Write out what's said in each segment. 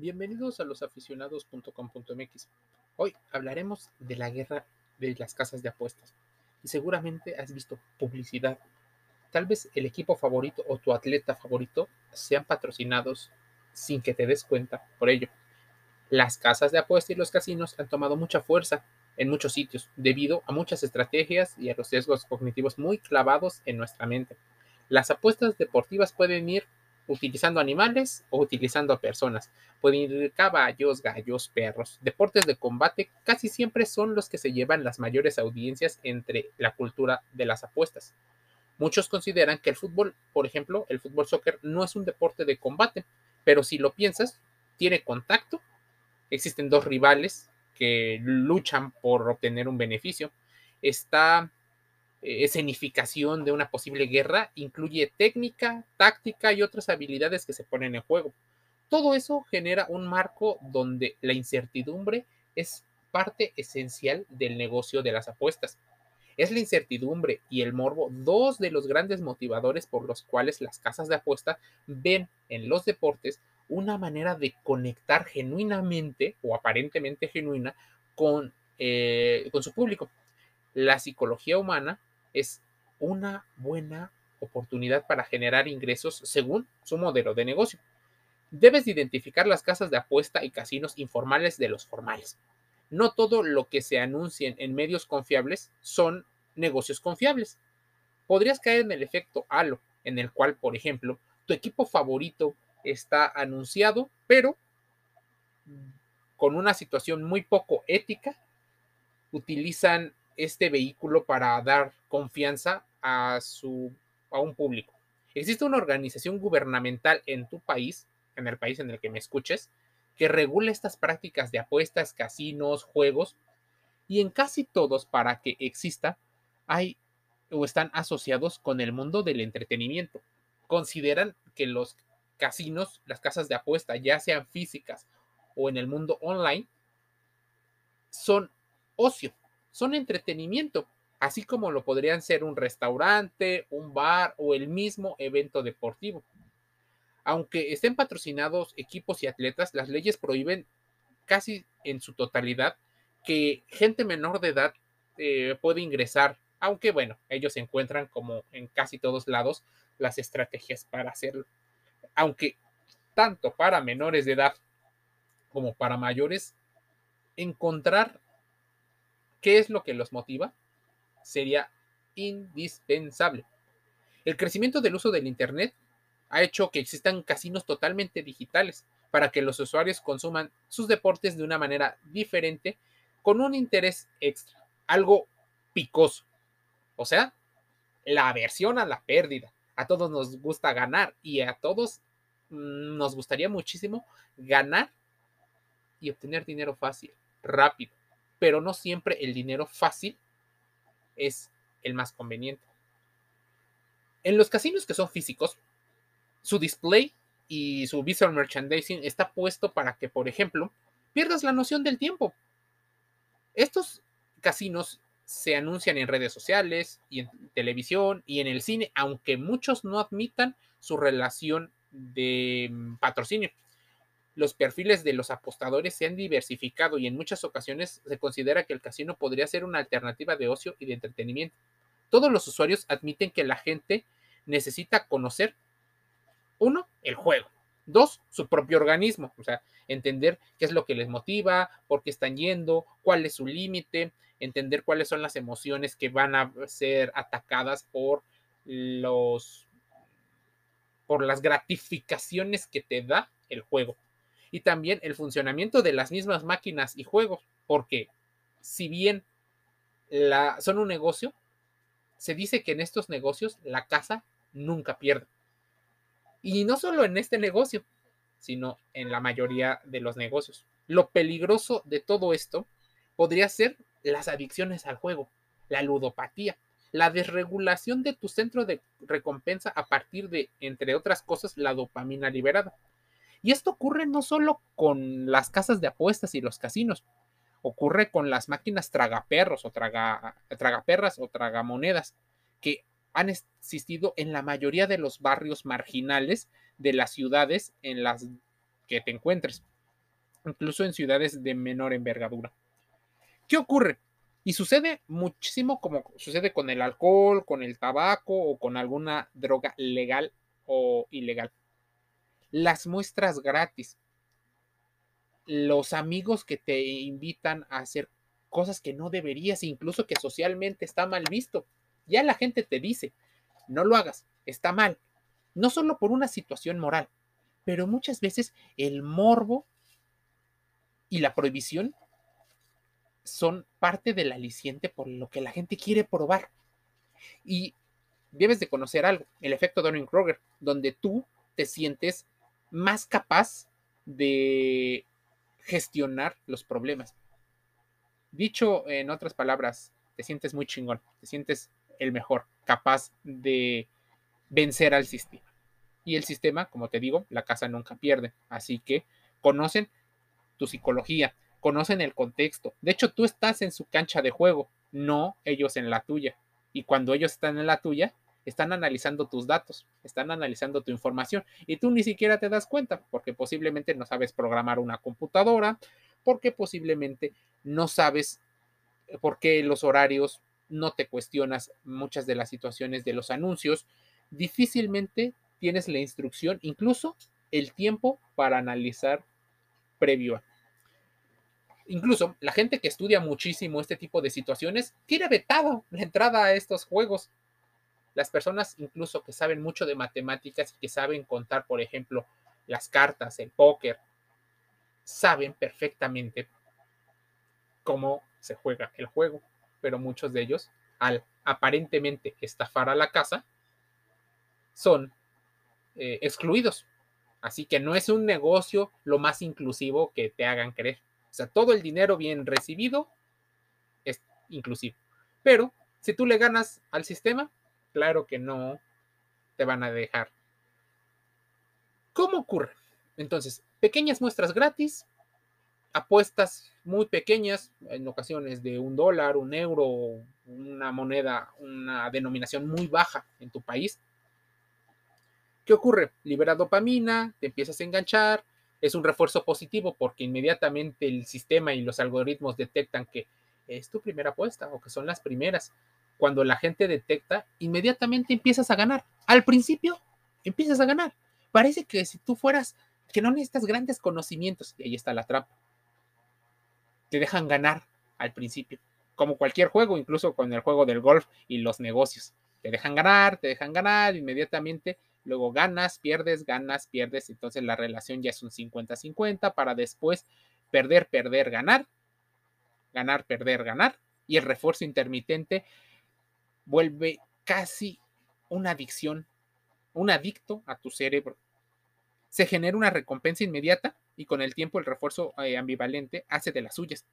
Bienvenidos a losaficionados.com.mx. Hoy hablaremos de la guerra de las casas de apuestas. Y seguramente has visto publicidad. Tal vez el equipo favorito o tu atleta favorito sean patrocinados sin que te des cuenta por ello. Las casas de apuestas y los casinos han tomado mucha fuerza en muchos sitios debido a muchas estrategias y a los sesgos cognitivos muy clavados en nuestra mente. Las apuestas deportivas pueden ir utilizando animales o utilizando a personas. Pueden ir caballos, gallos, perros. Deportes de combate casi siempre son los que se llevan las mayores audiencias entre la cultura de las apuestas. Muchos consideran que el fútbol, por ejemplo, el fútbol soccer no es un deporte de combate, pero si lo piensas, tiene contacto. Existen dos rivales que luchan por obtener un beneficio. Está eh, escenificación de una posible guerra incluye técnica, táctica y otras habilidades que se ponen en juego. Todo eso genera un marco donde la incertidumbre es parte esencial del negocio de las apuestas. Es la incertidumbre y el morbo dos de los grandes motivadores por los cuales las casas de apuesta ven en los deportes una manera de conectar genuinamente o aparentemente genuina con, eh, con su público. La psicología humana es una buena oportunidad para generar ingresos según su modelo de negocio. Debes identificar las casas de apuesta y casinos informales de los formales. No todo lo que se anuncien en medios confiables son negocios confiables. Podrías caer en el efecto halo, en el cual, por ejemplo, tu equipo favorito está anunciado, pero con una situación muy poco ética, utilizan este vehículo para dar confianza a, su, a un público. Existe una organización gubernamental en tu país, en el país en el que me escuches, que regula estas prácticas de apuestas, casinos, juegos, y en casi todos, para que exista, hay o están asociados con el mundo del entretenimiento. Consideran que los casinos, las casas de apuesta, ya sean físicas o en el mundo online, son ocio, son entretenimiento, así como lo podrían ser un restaurante, un bar o el mismo evento deportivo. Aunque estén patrocinados equipos y atletas, las leyes prohíben casi en su totalidad que gente menor de edad eh, puede ingresar, aunque bueno, ellos encuentran como en casi todos lados las estrategias para hacerlo. Aunque tanto para menores de edad como para mayores, encontrar ¿Qué es lo que los motiva? Sería indispensable. El crecimiento del uso del Internet ha hecho que existan casinos totalmente digitales para que los usuarios consuman sus deportes de una manera diferente con un interés extra, algo picoso. O sea, la aversión a la pérdida. A todos nos gusta ganar y a todos mm, nos gustaría muchísimo ganar y obtener dinero fácil, rápido pero no siempre el dinero fácil es el más conveniente. En los casinos que son físicos, su display y su visual merchandising está puesto para que, por ejemplo, pierdas la noción del tiempo. Estos casinos se anuncian en redes sociales y en televisión y en el cine, aunque muchos no admitan su relación de mm, patrocinio los perfiles de los apostadores se han diversificado y en muchas ocasiones se considera que el casino podría ser una alternativa de ocio y de entretenimiento. Todos los usuarios admiten que la gente necesita conocer, uno, el juego, dos, su propio organismo, o sea, entender qué es lo que les motiva, por qué están yendo, cuál es su límite, entender cuáles son las emociones que van a ser atacadas por los por las gratificaciones que te da el juego y también el funcionamiento de las mismas máquinas y juegos, porque si bien la, son un negocio, se dice que en estos negocios la casa nunca pierde. Y no solo en este negocio, sino en la mayoría de los negocios. Lo peligroso de todo esto podría ser las adicciones al juego, la ludopatía, la desregulación de tu centro de recompensa a partir de, entre otras cosas, la dopamina liberada. Y esto ocurre no solo con las casas de apuestas y los casinos, ocurre con las máquinas tragaperros o traga, tragaperras o tragamonedas que han existido en la mayoría de los barrios marginales de las ciudades en las que te encuentres. incluso en ciudades de menor envergadura. ¿Qué ocurre? Y sucede muchísimo como sucede con el alcohol, con el tabaco o con alguna droga legal o ilegal. Las muestras gratis. Los amigos que te invitan a hacer cosas que no deberías, incluso que socialmente está mal visto. Ya la gente te dice, no lo hagas, está mal. No solo por una situación moral, pero muchas veces el morbo y la prohibición son parte del aliciente por lo que la gente quiere probar. Y debes de conocer algo, el efecto Dunning-Kruger, donde tú te sientes más capaz de gestionar los problemas. Dicho en otras palabras, te sientes muy chingón, te sientes el mejor, capaz de vencer al sistema. Y el sistema, como te digo, la casa nunca pierde. Así que conocen tu psicología, conocen el contexto. De hecho, tú estás en su cancha de juego, no ellos en la tuya. Y cuando ellos están en la tuya, están analizando tus datos, están analizando tu información y tú ni siquiera te das cuenta porque posiblemente no sabes programar una computadora, porque posiblemente no sabes eh, por qué los horarios, no te cuestionas muchas de las situaciones de los anuncios, difícilmente tienes la instrucción, incluso el tiempo para analizar previo a. Incluso la gente que estudia muchísimo este tipo de situaciones tiene vetado la entrada a estos juegos. Las personas incluso que saben mucho de matemáticas y que saben contar, por ejemplo, las cartas, el póker, saben perfectamente cómo se juega el juego, pero muchos de ellos, al aparentemente estafar a la casa, son eh, excluidos. Así que no es un negocio lo más inclusivo que te hagan creer. O sea, todo el dinero bien recibido es inclusivo. Pero si tú le ganas al sistema, claro que no te van a dejar. ¿Cómo ocurre? Entonces, pequeñas muestras gratis, apuestas muy pequeñas, en ocasiones de un dólar, un euro, una moneda, una denominación muy baja en tu país. ¿Qué ocurre? Libera dopamina, te empiezas a enganchar, es un refuerzo positivo porque inmediatamente el sistema y los algoritmos detectan que es tu primera apuesta o que son las primeras. Cuando la gente detecta, inmediatamente empiezas a ganar. Al principio, empiezas a ganar. Parece que si tú fueras, que no necesitas grandes conocimientos, y ahí está la trampa. Te dejan ganar al principio, como cualquier juego, incluso con el juego del golf y los negocios. Te dejan ganar, te dejan ganar, inmediatamente luego ganas, pierdes, ganas, pierdes, entonces la relación ya es un 50-50 para después perder, perder, ganar, ganar, perder, ganar, y el refuerzo intermitente vuelve casi una adicción, un adicto a tu cerebro. Se genera una recompensa inmediata y con el tiempo el refuerzo eh, ambivalente hace de las suyas.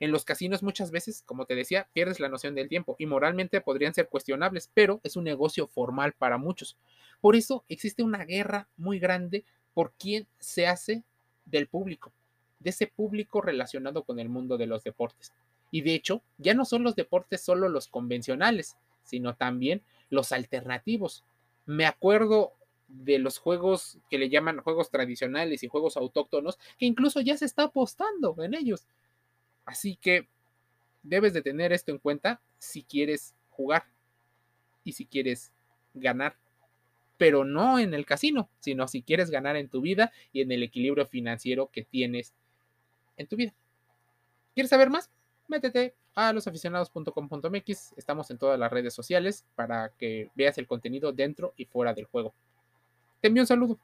En los casinos muchas veces, como te decía, pierdes la noción del tiempo y moralmente podrían ser cuestionables, pero es un negocio formal para muchos. Por eso existe una guerra muy grande por quién se hace del público, de ese público relacionado con el mundo de los deportes. Y de hecho, ya no son los deportes solo los convencionales, sino también los alternativos. Me acuerdo de los juegos que le llaman juegos tradicionales y juegos autóctonos, que incluso ya se está apostando en ellos. Así que debes de tener esto en cuenta si quieres jugar y si quieres ganar, pero no en el casino, sino si quieres ganar en tu vida y en el equilibrio financiero que tienes en tu vida. ¿Quieres saber más? Métete a losaficionados.com.mx, estamos en todas las redes sociales para que veas el contenido dentro y fuera del juego. Te envío un saludo.